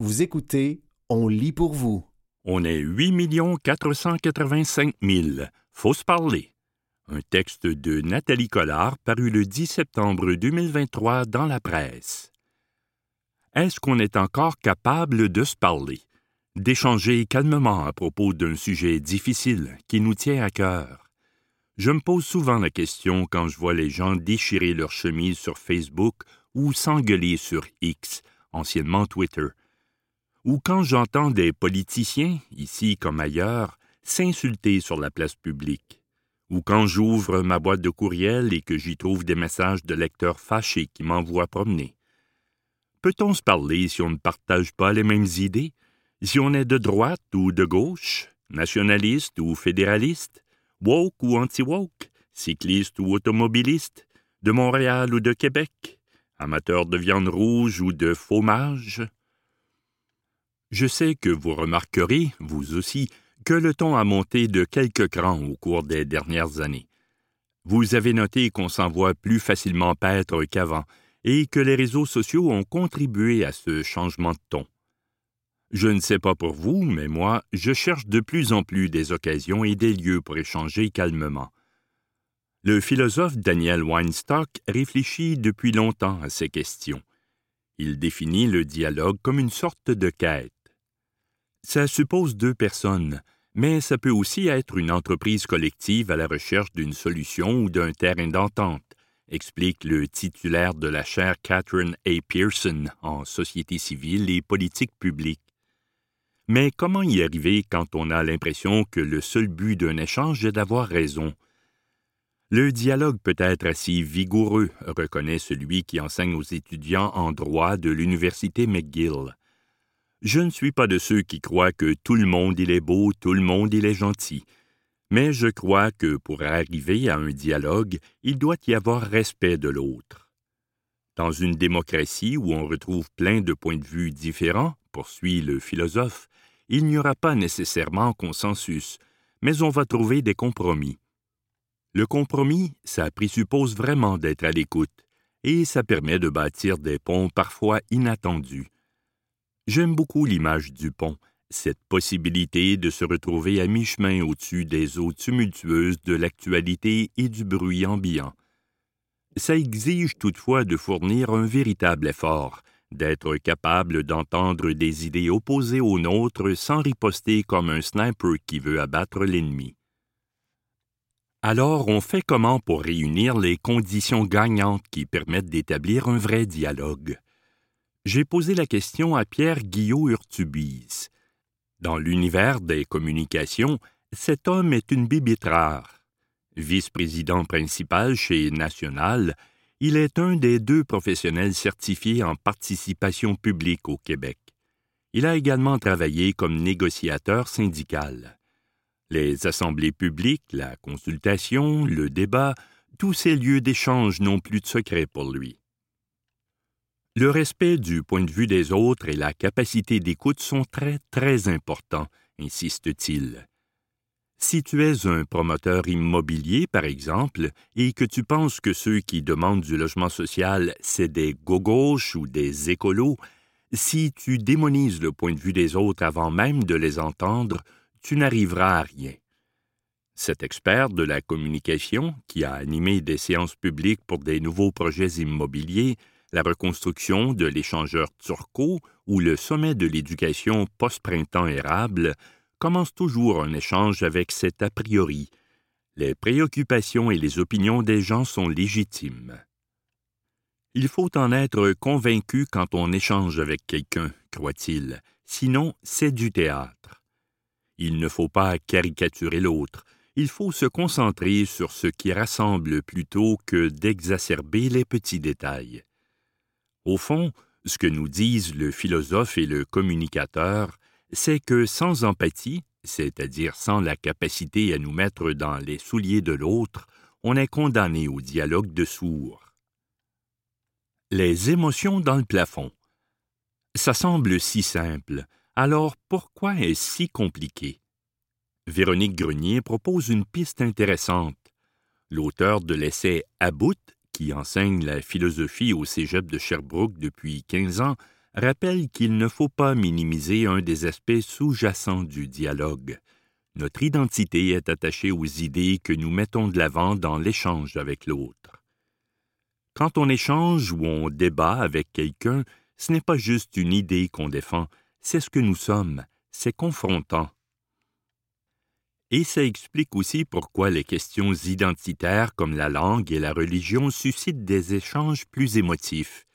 Vous écoutez On lit pour vous. On est 8 485 000. Faut se parler. Un texte de Nathalie Collard paru le 10 septembre 2023 dans la presse. Est-ce qu'on est encore capable de se parler, d'échanger calmement à propos d'un sujet difficile qui nous tient à cœur? Je me pose souvent la question quand je vois les gens déchirer leurs chemises sur Facebook ou s'engueuler sur X, anciennement Twitter, ou quand j'entends des politiciens, ici comme ailleurs, s'insulter sur la place publique, ou quand j'ouvre ma boîte de courriel et que j'y trouve des messages de lecteurs fâchés qui m'envoient promener. Peut-on se parler si on ne partage pas les mêmes idées, si on est de droite ou de gauche, nationaliste ou fédéraliste, woke ou anti-woke, cycliste ou automobiliste, de Montréal ou de Québec, amateur de viande rouge ou de fromage? Je sais que vous remarquerez, vous aussi, que le ton a monté de quelques crans au cours des dernières années. Vous avez noté qu'on s'envoie plus facilement paître qu'avant et que les réseaux sociaux ont contribué à ce changement de ton. Je ne sais pas pour vous, mais moi, je cherche de plus en plus des occasions et des lieux pour échanger calmement. Le philosophe Daniel Weinstock réfléchit depuis longtemps à ces questions. Il définit le dialogue comme une sorte de quête. Ça suppose deux personnes, mais ça peut aussi être une entreprise collective à la recherche d'une solution ou d'un terrain d'entente, explique le titulaire de la chaire Catherine A. Pearson en société civile et politique publique. Mais comment y arriver quand on a l'impression que le seul but d'un échange est d'avoir raison? Le dialogue peut être assez vigoureux, reconnaît celui qui enseigne aux étudiants en droit de l'Université McGill. Je ne suis pas de ceux qui croient que tout le monde il est beau, tout le monde il est gentil. Mais je crois que pour arriver à un dialogue, il doit y avoir respect de l'autre. Dans une démocratie où on retrouve plein de points de vue différents, poursuit le philosophe, il n'y aura pas nécessairement consensus, mais on va trouver des compromis. Le compromis, ça présuppose vraiment d'être à l'écoute, et ça permet de bâtir des ponts parfois inattendus. J'aime beaucoup l'image du pont, cette possibilité de se retrouver à mi-chemin au-dessus des eaux tumultueuses de l'actualité et du bruit ambiant. Ça exige toutefois de fournir un véritable effort, d'être capable d'entendre des idées opposées aux nôtres sans riposter comme un sniper qui veut abattre l'ennemi. Alors, on fait comment pour réunir les conditions gagnantes qui permettent d'établir un vrai dialogue? J'ai posé la question à Pierre Guillot Urtubise. Dans l'univers des communications, cet homme est une bibite rare. Vice-président principal chez National, il est un des deux professionnels certifiés en participation publique au Québec. Il a également travaillé comme négociateur syndical. Les assemblées publiques, la consultation, le débat, tous ces lieux d'échange n'ont plus de secret pour lui. Le respect du point de vue des autres et la capacité d'écoute sont très, très importants, insiste-t-il. Si tu es un promoteur immobilier, par exemple, et que tu penses que ceux qui demandent du logement social, c'est des gauches ou des écolos, si tu démonises le point de vue des autres avant même de les entendre, tu n'arriveras à rien. Cet expert de la communication, qui a animé des séances publiques pour des nouveaux projets immobiliers, la reconstruction de l'échangeur Turco ou le sommet de l'éducation post-printemps érable, commence toujours un échange avec cet a priori. Les préoccupations et les opinions des gens sont légitimes. Il faut en être convaincu quand on échange avec quelqu'un, croit-il, sinon c'est du théâtre. Il ne faut pas caricaturer l'autre, il faut se concentrer sur ce qui rassemble plutôt que d'exacerber les petits détails. Au fond, ce que nous disent le philosophe et le communicateur, c'est que sans empathie, c'est-à-dire sans la capacité à nous mettre dans les souliers de l'autre, on est condamné au dialogue de sourds. Les émotions dans le plafond. Ça semble si simple, alors pourquoi est-ce si compliqué? Véronique Grenier propose une piste intéressante. L'auteur de l'essai About, qui enseigne la philosophie au cégep de Sherbrooke depuis 15 ans, rappelle qu'il ne faut pas minimiser un des aspects sous-jacents du dialogue. Notre identité est attachée aux idées que nous mettons de l'avant dans l'échange avec l'autre. Quand on échange ou on débat avec quelqu'un, ce n'est pas juste une idée qu'on défend, c'est ce que nous sommes, c'est confrontant. Et ça explique aussi pourquoi les questions identitaires comme la langue et la religion suscitent des échanges plus émotifs.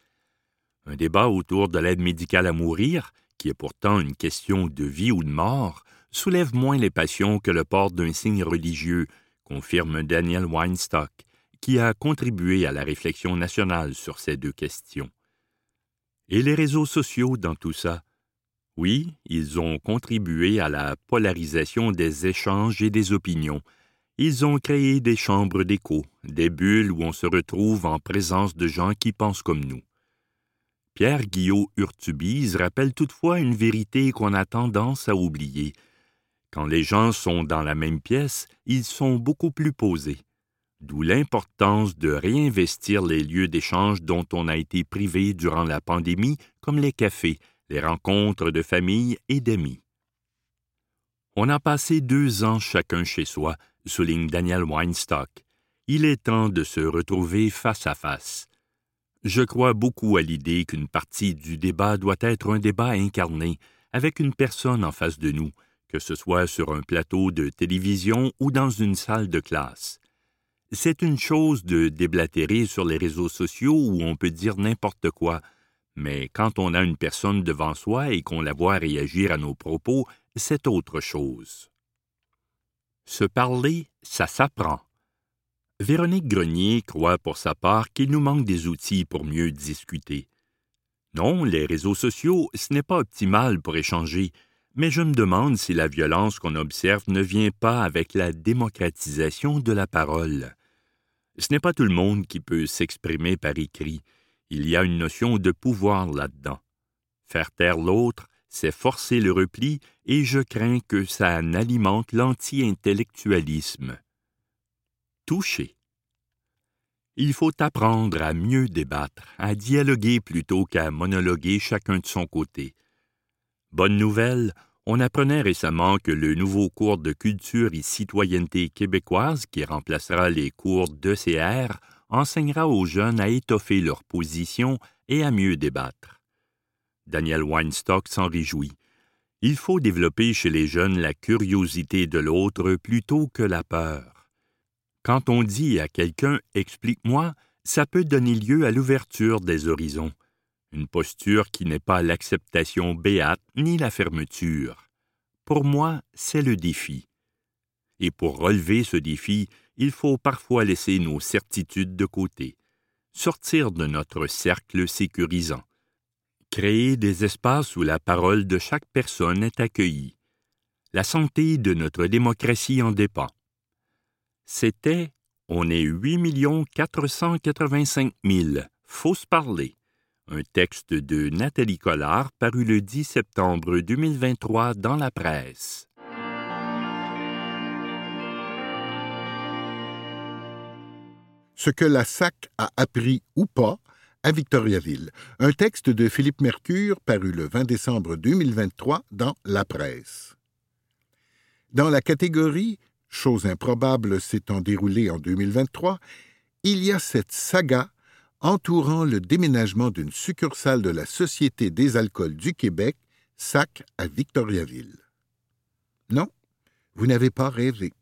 Un débat autour de l'aide médicale à mourir, qui est pourtant une question de vie ou de mort, soulève moins les passions que le port d'un signe religieux, confirme Daniel Weinstock, qui a contribué à la réflexion nationale sur ces deux questions. Et les réseaux sociaux dans tout ça? Oui, ils ont contribué à la polarisation des échanges et des opinions. Ils ont créé des chambres d'écho, des bulles où on se retrouve en présence de gens qui pensent comme nous. Pierre Guillot Urtubise rappelle toutefois une vérité qu'on a tendance à oublier. Quand les gens sont dans la même pièce, ils sont beaucoup plus posés. D'où l'importance de réinvestir les lieux d'échange dont on a été privé durant la pandémie, comme les cafés, les rencontres de famille et d'amis. On a passé deux ans chacun chez soi, souligne Daniel Weinstock. Il est temps de se retrouver face à face. Je crois beaucoup à l'idée qu'une partie du débat doit être un débat incarné, avec une personne en face de nous, que ce soit sur un plateau de télévision ou dans une salle de classe. C'est une chose de déblatérer sur les réseaux sociaux où on peut dire n'importe quoi, mais quand on a une personne devant soi et qu'on la voit réagir à nos propos, c'est autre chose. Se parler, ça s'apprend. Véronique Grenier croit pour sa part qu'il nous manque des outils pour mieux discuter. Non, les réseaux sociaux, ce n'est pas optimal pour échanger, mais je me demande si la violence qu'on observe ne vient pas avec la démocratisation de la parole. Ce n'est pas tout le monde qui peut s'exprimer par écrit. Il y a une notion de pouvoir là-dedans. Faire taire l'autre, c'est forcer le repli, et je crains que ça n'alimente l'anti-intellectualisme toucher. Il faut apprendre à mieux débattre, à dialoguer plutôt qu'à monologuer chacun de son côté. Bonne nouvelle, on apprenait récemment que le nouveau cours de culture et citoyenneté québécoise, qui remplacera les cours d'ECR, enseignera aux jeunes à étoffer leur position et à mieux débattre. Daniel Weinstock s'en réjouit. Il faut développer chez les jeunes la curiosité de l'autre plutôt que la peur. Quand on dit à quelqu'un Explique-moi, ça peut donner lieu à l'ouverture des horizons, une posture qui n'est pas l'acceptation béate ni la fermeture. Pour moi, c'est le défi. Et pour relever ce défi, il faut parfois laisser nos certitudes de côté, sortir de notre cercle sécurisant, créer des espaces où la parole de chaque personne est accueillie. La santé de notre démocratie en dépend. C'était On est 8 485 000. Faut se parler. Un texte de Nathalie Collard paru le 10 septembre 2023 dans la presse. Ce que la SAC a appris ou pas à Victoriaville. Un texte de Philippe Mercure paru le 20 décembre 2023 dans La Presse. Dans la catégorie chose improbable s'étant déroulée en 2023, il y a cette saga entourant le déménagement d'une succursale de la Société des alcools du Québec, SAC, à Victoriaville. Non, vous n'avez pas rêvé.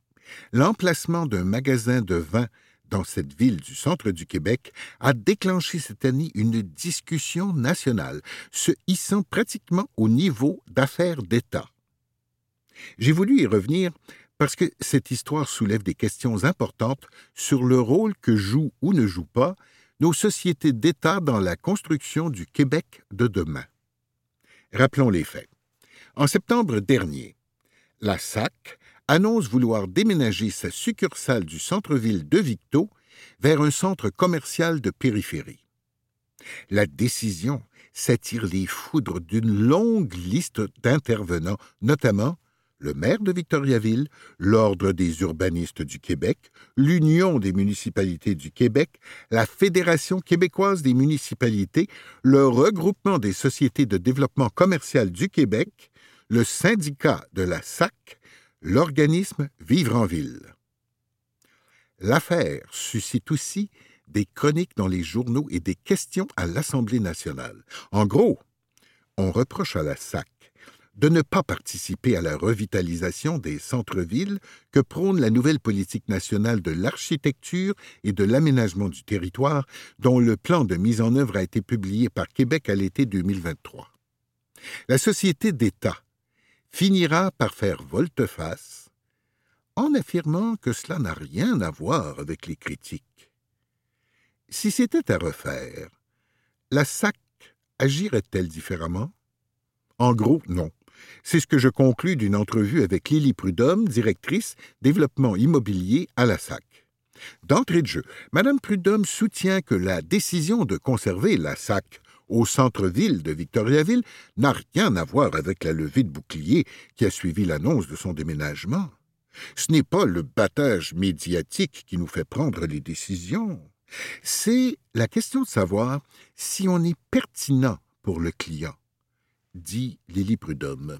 L'emplacement d'un magasin de vin dans cette ville du centre du Québec a déclenché cette année une discussion nationale, se hissant pratiquement au niveau d'affaires d'État. J'ai voulu y revenir parce que cette histoire soulève des questions importantes sur le rôle que jouent ou ne jouent pas nos sociétés d'État dans la construction du Québec de demain. Rappelons les faits. En septembre dernier, la SAC annonce vouloir déménager sa succursale du centre-ville de Victo vers un centre commercial de périphérie. La décision s'attire les foudres d'une longue liste d'intervenants, notamment le maire de Victoriaville, l'Ordre des urbanistes du Québec, l'Union des municipalités du Québec, la Fédération québécoise des municipalités, le regroupement des sociétés de développement commercial du Québec, le syndicat de la SAC, l'organisme Vivre en ville. L'affaire suscite aussi des chroniques dans les journaux et des questions à l'Assemblée nationale. En gros, on reproche à la SAC de ne pas participer à la revitalisation des centres-villes que prône la nouvelle politique nationale de l'architecture et de l'aménagement du territoire, dont le plan de mise en œuvre a été publié par Québec à l'été 2023. La société d'État finira par faire volte-face en affirmant que cela n'a rien à voir avec les critiques. Si c'était à refaire, la SAC agirait-elle différemment? En gros, non. C'est ce que je conclus d'une entrevue avec Lily Prudhomme, directrice développement immobilier à la SAC. D'entrée de jeu, Mme Prudhomme soutient que la décision de conserver la SAC au centre-ville de Victoriaville n'a rien à voir avec la levée de bouclier qui a suivi l'annonce de son déménagement. Ce n'est pas le battage médiatique qui nous fait prendre les décisions. C'est la question de savoir si on est pertinent pour le client dit Lily Prudhomme.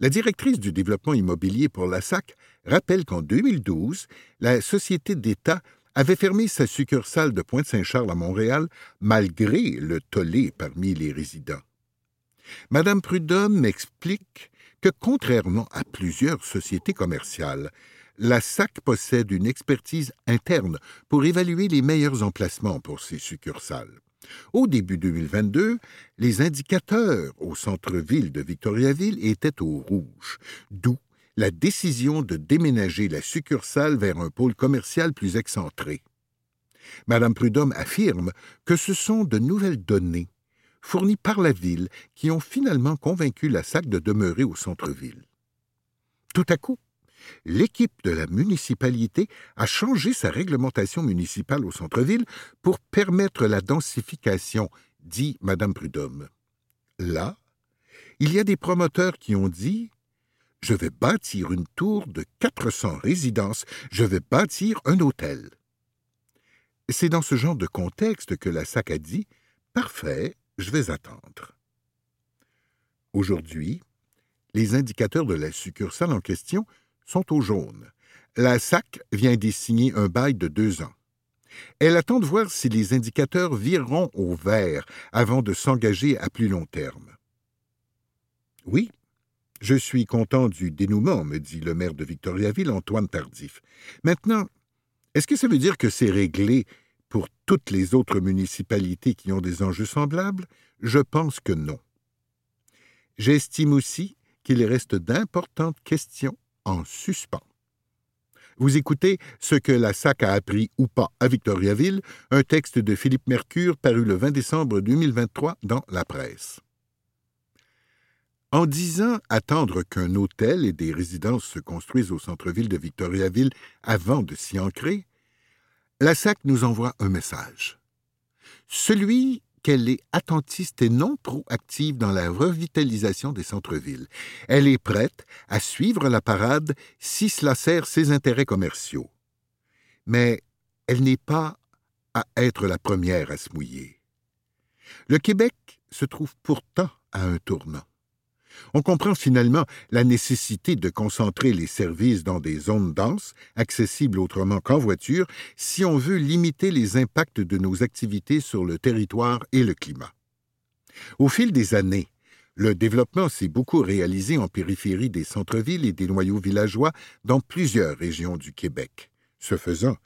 La directrice du développement immobilier pour la SAC rappelle qu'en 2012, la Société d'État avait fermé sa succursale de Pointe-Saint-Charles à Montréal malgré le tollé parmi les résidents. Madame Prudhomme explique que contrairement à plusieurs sociétés commerciales, la SAC possède une expertise interne pour évaluer les meilleurs emplacements pour ses succursales. Au début 2022, les indicateurs au centre-ville de Victoriaville étaient au rouge, d'où la décision de déménager la succursale vers un pôle commercial plus excentré. Madame Prudhomme affirme que ce sont de nouvelles données fournies par la ville qui ont finalement convaincu la SAC de demeurer au centre-ville. Tout à coup, l'équipe de la municipalité a changé sa réglementation municipale au centre-ville pour permettre la densification, dit Mme Prudhomme. Là, il y a des promoteurs qui ont dit Je vais bâtir une tour de 400 résidences, je vais bâtir un hôtel. C'est dans ce genre de contexte que la SAC a dit Parfait, je vais attendre. Aujourd'hui, les indicateurs de la succursale en question sont au jaune. La SAC vient d'y un bail de deux ans. Elle attend de voir si les indicateurs vireront au vert avant de s'engager à plus long terme. Oui, je suis content du dénouement, me dit le maire de Victoriaville, Antoine Tardif. Maintenant, est-ce que ça veut dire que c'est réglé pour toutes les autres municipalités qui ont des enjeux semblables? Je pense que non. J'estime aussi qu'il reste d'importantes questions en suspens. Vous écoutez Ce que la SAC a appris ou pas à Victoriaville, un texte de Philippe Mercure paru le 20 décembre 2023 dans la presse. En disant attendre qu'un hôtel et des résidences se construisent au centre-ville de Victoriaville avant de s'y ancrer, la SAC nous envoie un message. Celui qu'elle est attentiste et non proactive dans la revitalisation des centres-villes. Elle est prête à suivre la parade si cela sert ses intérêts commerciaux. Mais elle n'est pas à être la première à se mouiller. Le Québec se trouve pourtant à un tournant. On comprend finalement la nécessité de concentrer les services dans des zones denses, accessibles autrement qu'en voiture, si on veut limiter les impacts de nos activités sur le territoire et le climat. Au fil des années, le développement s'est beaucoup réalisé en périphérie des centres-villes et des noyaux villageois dans plusieurs régions du Québec. Ce faisant,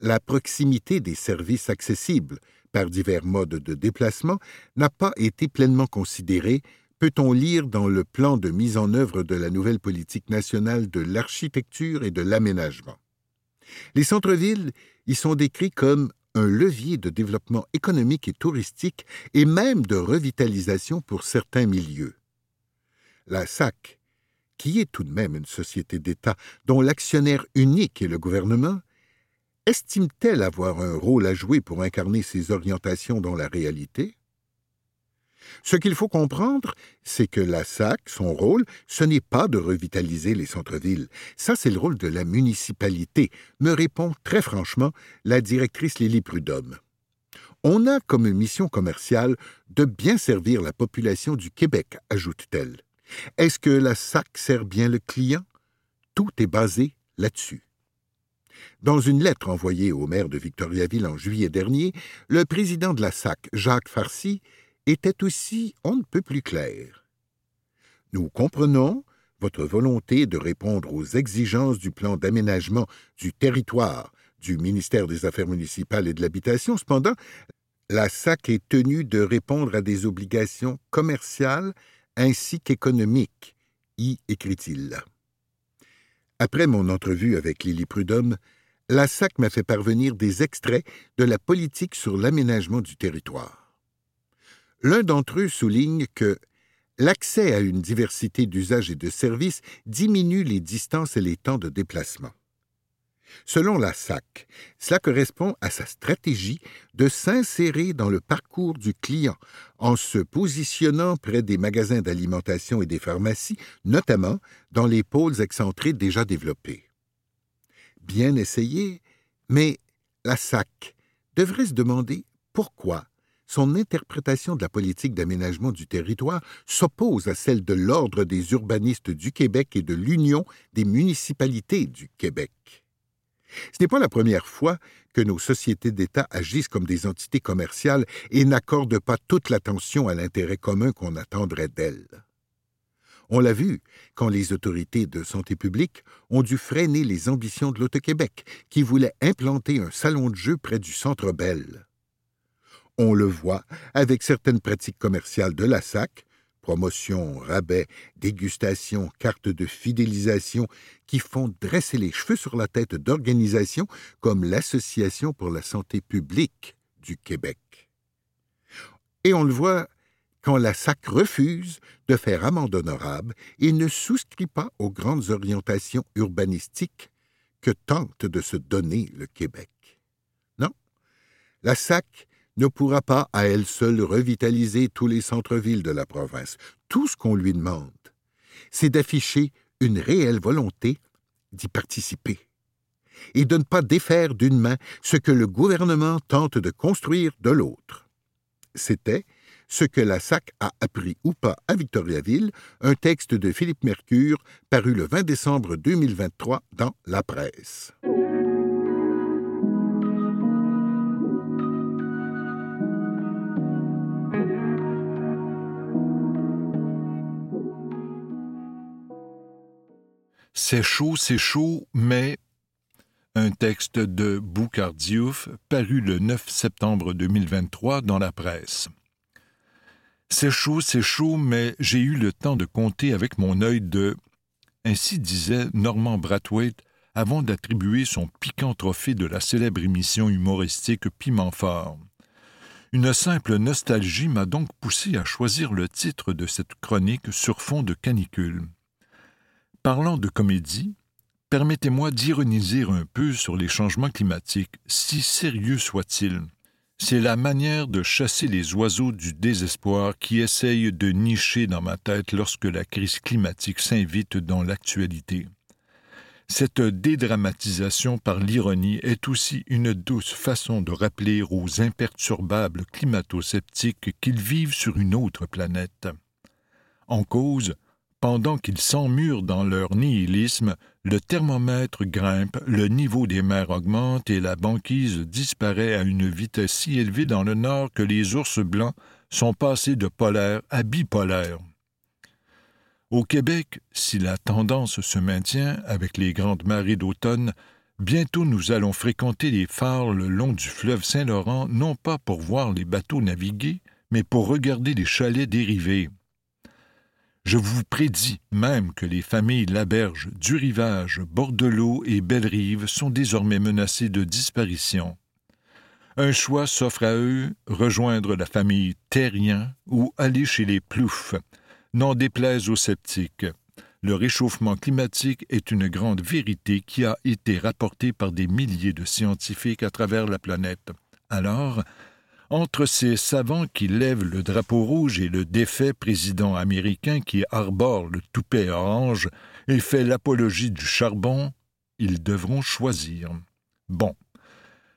la proximité des services accessibles par divers modes de déplacement n'a pas été pleinement considérée peut-on lire dans le plan de mise en œuvre de la nouvelle politique nationale de l'architecture et de l'aménagement? Les centres-villes y sont décrits comme un levier de développement économique et touristique et même de revitalisation pour certains milieux. La SAC, qui est tout de même une société d'État dont l'actionnaire unique est le gouvernement, estime-t-elle avoir un rôle à jouer pour incarner ces orientations dans la réalité? Ce qu'il faut comprendre, c'est que la SAC, son rôle, ce n'est pas de revitaliser les centres-villes. Ça, c'est le rôle de la municipalité, me répond très franchement la directrice Lily Prudhomme. On a comme mission commerciale de bien servir la population du Québec, ajoute-t-elle. Est-ce que la SAC sert bien le client? Tout est basé là-dessus. Dans une lettre envoyée au maire de Victoriaville en juillet dernier, le président de la SAC, Jacques Farcy, était aussi on ne peut plus clair. Nous comprenons votre volonté de répondre aux exigences du plan d'aménagement du territoire du ministère des Affaires municipales et de l'Habitation. Cependant, la SAC est tenue de répondre à des obligations commerciales ainsi qu'économiques, y écrit-il. Après mon entrevue avec Lily Prudhomme, la SAC m'a fait parvenir des extraits de la politique sur l'aménagement du territoire. L'un d'entre eux souligne que l'accès à une diversité d'usages et de services diminue les distances et les temps de déplacement. Selon la SAC, cela correspond à sa stratégie de s'insérer dans le parcours du client en se positionnant près des magasins d'alimentation et des pharmacies, notamment dans les pôles excentrés déjà développés. Bien essayé, mais la SAC devrait se demander pourquoi son interprétation de la politique d'aménagement du territoire s'oppose à celle de l'Ordre des urbanistes du Québec et de l'Union des municipalités du Québec. Ce n'est pas la première fois que nos sociétés d'État agissent comme des entités commerciales et n'accordent pas toute l'attention à l'intérêt commun qu'on attendrait d'elles. On l'a vu quand les autorités de santé publique ont dû freiner les ambitions de l'Auto-Québec, qui voulait implanter un salon de jeu près du Centre Bell. On le voit avec certaines pratiques commerciales de la SAC, promotion, rabais, dégustation, cartes de fidélisation, qui font dresser les cheveux sur la tête d'organisations comme l'Association pour la santé publique du Québec. Et on le voit quand la SAC refuse de faire amende honorable et ne souscrit pas aux grandes orientations urbanistiques que tente de se donner le Québec. Non, la SAC ne pourra pas à elle seule revitaliser tous les centres-villes de la province. Tout ce qu'on lui demande, c'est d'afficher une réelle volonté d'y participer et de ne pas défaire d'une main ce que le gouvernement tente de construire de l'autre. C'était ce que la SAC a appris ou pas à Victoriaville, un texte de Philippe Mercure paru le 20 décembre 2023 dans La Presse. C'est chaud, c'est chaud, mais un texte de Boucardiouf paru le 9 septembre 2023 dans la presse. C'est chaud, c'est chaud, mais j'ai eu le temps de compter avec mon œil de. Ainsi disait Norman Brathwaite avant d'attribuer son piquant trophée de la célèbre émission humoristique Piment Fort. Une simple nostalgie m'a donc poussé à choisir le titre de cette chronique sur fond de canicule. Parlant de comédie, permettez-moi d'ironiser un peu sur les changements climatiques, si sérieux soient-ils. C'est la manière de chasser les oiseaux du désespoir qui essayent de nicher dans ma tête lorsque la crise climatique s'invite dans l'actualité. Cette dédramatisation par l'ironie est aussi une douce façon de rappeler aux imperturbables climato-sceptiques qu'ils vivent sur une autre planète. En cause, pendant qu'ils s'emmurent dans leur nihilisme, le thermomètre grimpe, le niveau des mers augmente et la banquise disparaît à une vitesse si élevée dans le nord que les ours blancs sont passés de polaire à bipolaire. Au Québec, si la tendance se maintient avec les grandes marées d'automne, bientôt nous allons fréquenter les phares le long du fleuve Saint-Laurent, non pas pour voir les bateaux naviguer, mais pour regarder les chalets dérivés. Je vous prédis même que les familles Laberge, du Rivage, Bordelot et Belle-Rive sont désormais menacées de disparition. Un choix s'offre à eux, rejoindre la famille Terrien ou aller chez les Ploufs. N'en déplaise aux sceptiques. Le réchauffement climatique est une grande vérité qui a été rapportée par des milliers de scientifiques à travers la planète. Alors, Entre ces savants qui lèvent le drapeau rouge et le défait président américain qui arbore le toupet orange et fait l'apologie du charbon, ils devront choisir. Bon.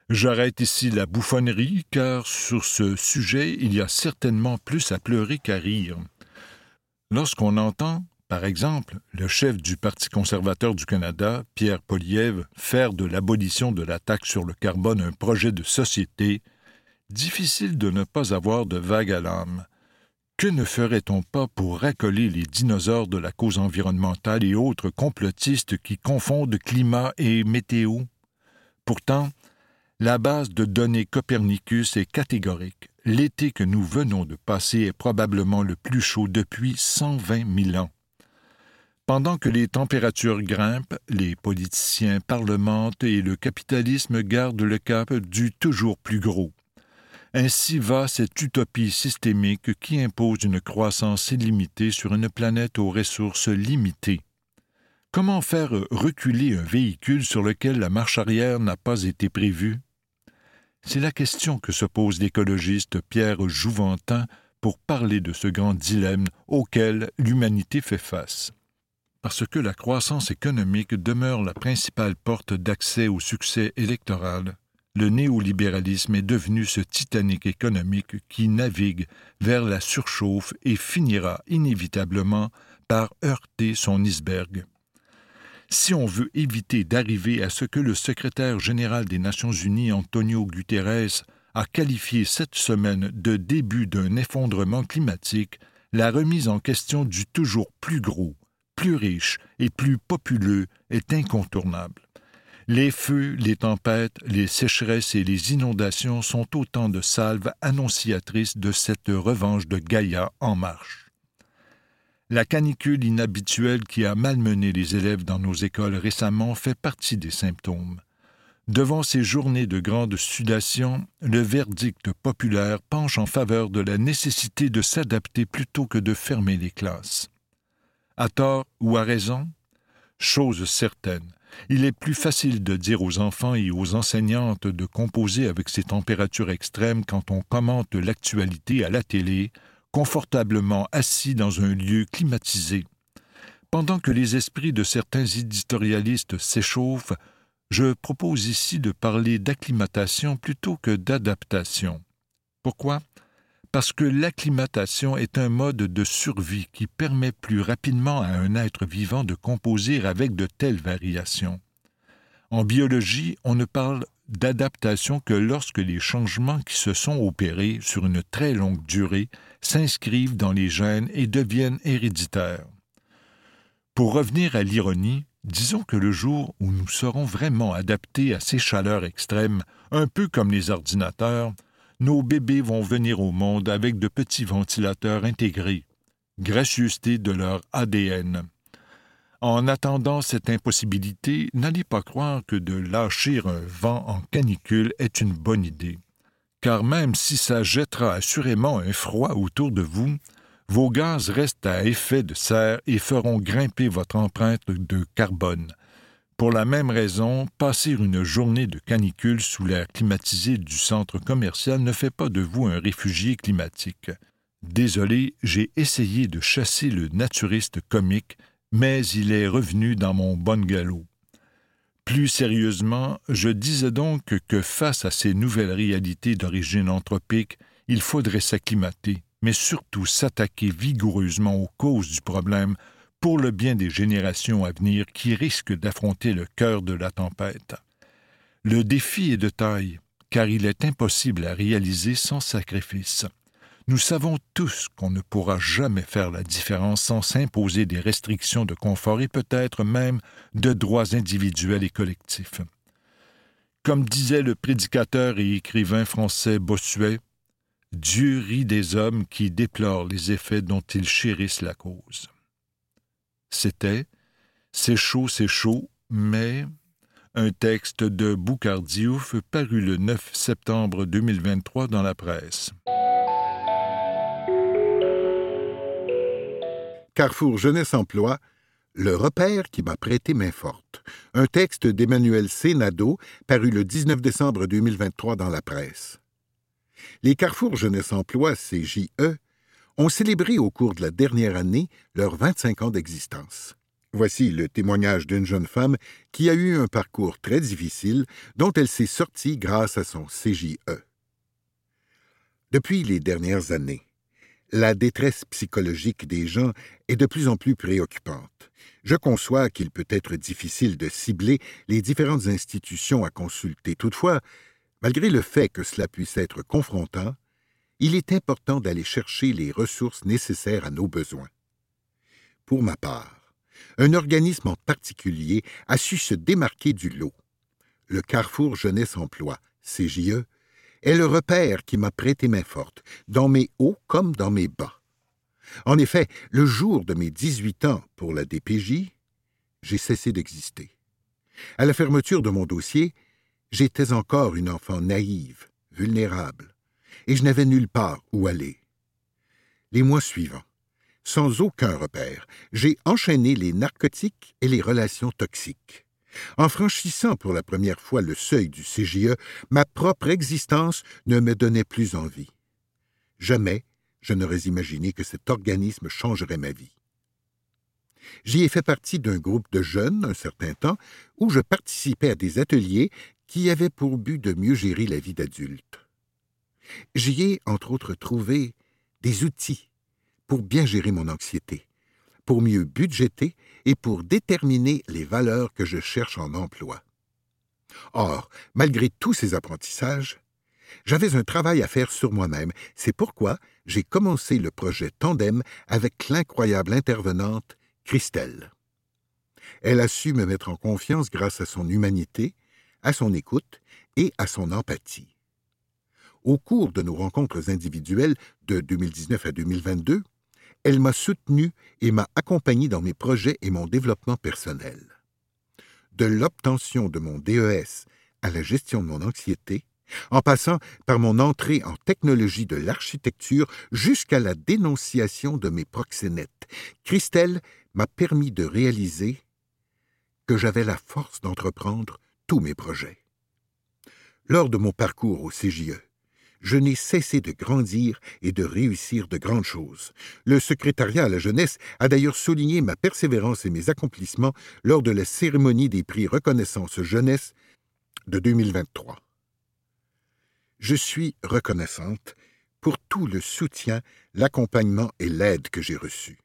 J'arrête ici la bouffonnerie, car sur ce sujet il y a certainement plus à pleurer qu'à rire. Lorsqu'on entend, par exemple, le chef du Parti conservateur du Canada, Pierre Poliev, faire de l'abolition de la taxe sur le carbone un projet de société, difficile de ne pas avoir de vague à l'âme. Que ne ferait-on pas pour racoler les dinosaures de la cause environnementale et autres complotistes qui confondent climat et météo? Pourtant, la base de données Copernicus est catégorique. L'été que nous venons de passer est probablement le plus chaud depuis 120 000 ans. Pendant que les températures grimpent, les politiciens parlementent et le capitalisme garde le cap du toujours plus gros. Ainsi va cette utopie systémique qui impose une croissance illimitée sur une planète aux ressources limitées. Comment faire reculer un véhicule sur lequel la marche arrière n'a pas été prévue? C'est la question que se pose l'écologiste Pierre Jouventin pour parler de ce grand dilemme auquel l'humanité fait face. Parce que la croissance économique demeure la principale porte d'accès au succès électoral, le néolibéralisme est devenu ce Titanic économique qui navigue vers la surchauffe et finira inévitablement par heurter son iceberg. Si on veut éviter d'arriver à ce que le secrétaire général des Nations Unies, Antonio Guterres, a qualifié cette semaine de début d'un effondrement climatique, la remise en question du toujours plus gros, plus riche et plus populeux est incontournable. Les feux, les tempêtes, les sécheresses et les inondations sont autant de salves annonciatrices de cette revanche de Gaïa en marche. La canicule inhabituelle qui a malmené les élèves dans nos écoles récemment fait partie des symptômes. Devant ces journées de grande sudation, le verdict populaire penche en faveur de la nécessité de s'adapter plutôt que de fermer les classes. À tort ou à raison? Chose certaine, il est plus facile de dire aux enfants et aux enseignantes de composer avec ces températures extrêmes quand on commente l'actualité à la télé confortablement assis dans un lieu climatisé. Pendant que les esprits de certains éditorialistes s'échauffent, je propose ici de parler d'acclimatation plutôt que d'adaptation. Pourquoi? Parce que l'acclimatation est un mode de survie qui permet plus rapidement à un être vivant de composer avec de telles variations. En biologie, on ne parle d'adaptation que lorsque les changements qui se sont opérés sur une très longue durée s'inscrivent dans les gènes et deviennent héréditaires. Pour revenir à l'ironie, disons que le jour où nous serons vraiment adaptés à ces chaleurs extrêmes, un peu comme les ordinateurs, nos bébés vont venir au monde avec de petits ventilateurs intégrés, gracieuseté de leur ADN. En attendant cette impossibilité, n'allez pas croire que de lâcher un vent en canicule est une bonne idée. Car même si ça jettera assurément un froid autour de vous, vos gaz restent à effet de serre et feront grimper votre empreinte de carbone. Pour la même raison, passer une journée de canicule sous l'air climatisé du centre commercial ne fait pas de vous un réfugié climatique. Désolé, j'ai essayé de chasser le naturiste comique mais il est revenu dans mon bon galop. Plus sérieusement, je disais donc que face à ces nouvelles réalités d'origine anthropique, il faudrait s'acclimater, mais surtout s'attaquer vigoureusement aux causes du problème pour le bien des générations à venir qui risquent d'affronter le cœur de la tempête. Le défi est de taille, car il est impossible à réaliser sans sacrifice. Nous savons tous qu'on ne pourra jamais faire la différence sans s'imposer des restrictions de confort et peut-être même de droits individuels et collectifs. Comme disait le prédicateur et écrivain français Bossuet, Dieu rit des hommes qui déplorent les effets dont ils chérissent la cause. C'était C'est chaud, c'est chaud, mais un texte de Boucardiouf paru le 9 septembre 2023 dans la presse. Carrefour Jeunesse Emploi, Le repère qui m'a prêté main forte. Un texte d'Emmanuel Sénado paru le 19 décembre 2023 dans la presse. Les Carrefour Jeunesse Emploi, CJE, ont célébré au cours de la dernière année leurs 25 ans d'existence. Voici le témoignage d'une jeune femme qui a eu un parcours très difficile dont elle s'est sortie grâce à son CJE. Depuis les dernières années, la détresse psychologique des gens est de plus en plus préoccupante. Je conçois qu'il peut être difficile de cibler les différentes institutions à consulter. Toutefois, malgré le fait que cela puisse être confrontant, il est important d'aller chercher les ressources nécessaires à nos besoins. Pour ma part, un organisme en particulier a su se démarquer du lot. Le Carrefour Jeunesse Emploi, CJE, est le repère qui m'a prêté main forte, dans mes hauts comme dans mes bas. En effet, le jour de mes 18 ans pour la DPJ, j'ai cessé d'exister. À la fermeture de mon dossier, j'étais encore une enfant naïve, vulnérable, et je n'avais nulle part où aller. Les mois suivants, sans aucun repère, j'ai enchaîné les narcotiques et les relations toxiques. En franchissant pour la première fois le seuil du CGE, ma propre existence ne me donnait plus envie. Jamais je n'aurais imaginé que cet organisme changerait ma vie. J'y ai fait partie d'un groupe de jeunes un certain temps où je participais à des ateliers qui avaient pour but de mieux gérer la vie d'adulte. J'y ai, entre autres, trouvé des outils pour bien gérer mon anxiété, pour mieux budgéter et pour déterminer les valeurs que je cherche en emploi. Or, malgré tous ces apprentissages, j'avais un travail à faire sur moi-même. C'est pourquoi j'ai commencé le projet Tandem avec l'incroyable intervenante Christelle. Elle a su me mettre en confiance grâce à son humanité, à son écoute et à son empathie. Au cours de nos rencontres individuelles de 2019 à 2022, elle m'a soutenu et m'a accompagné dans mes projets et mon développement personnel. De l'obtention de mon DES à la gestion de mon anxiété, en passant par mon entrée en technologie de l'architecture jusqu'à la dénonciation de mes proxénètes, Christelle m'a permis de réaliser que j'avais la force d'entreprendre tous mes projets. Lors de mon parcours au CJE, je n'ai cessé de grandir et de réussir de grandes choses. Le secrétariat à la jeunesse a d'ailleurs souligné ma persévérance et mes accomplissements lors de la cérémonie des prix Reconnaissance Jeunesse de 2023. Je suis reconnaissante pour tout le soutien, l'accompagnement et l'aide que j'ai reçus.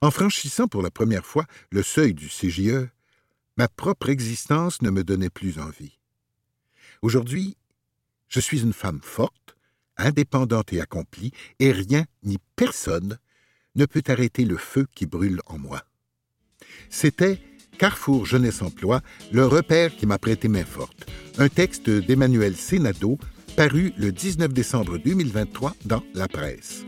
En franchissant pour la première fois le seuil du CGE, ma propre existence ne me donnait plus envie. Aujourd'hui, je suis une femme forte, indépendante et accomplie, et rien ni personne ne peut arrêter le feu qui brûle en moi. C'était Carrefour Jeunesse Emploi, le repère qui m'a prêté main forte, un texte d'Emmanuel Sénado paru le 19 décembre 2023 dans La Presse.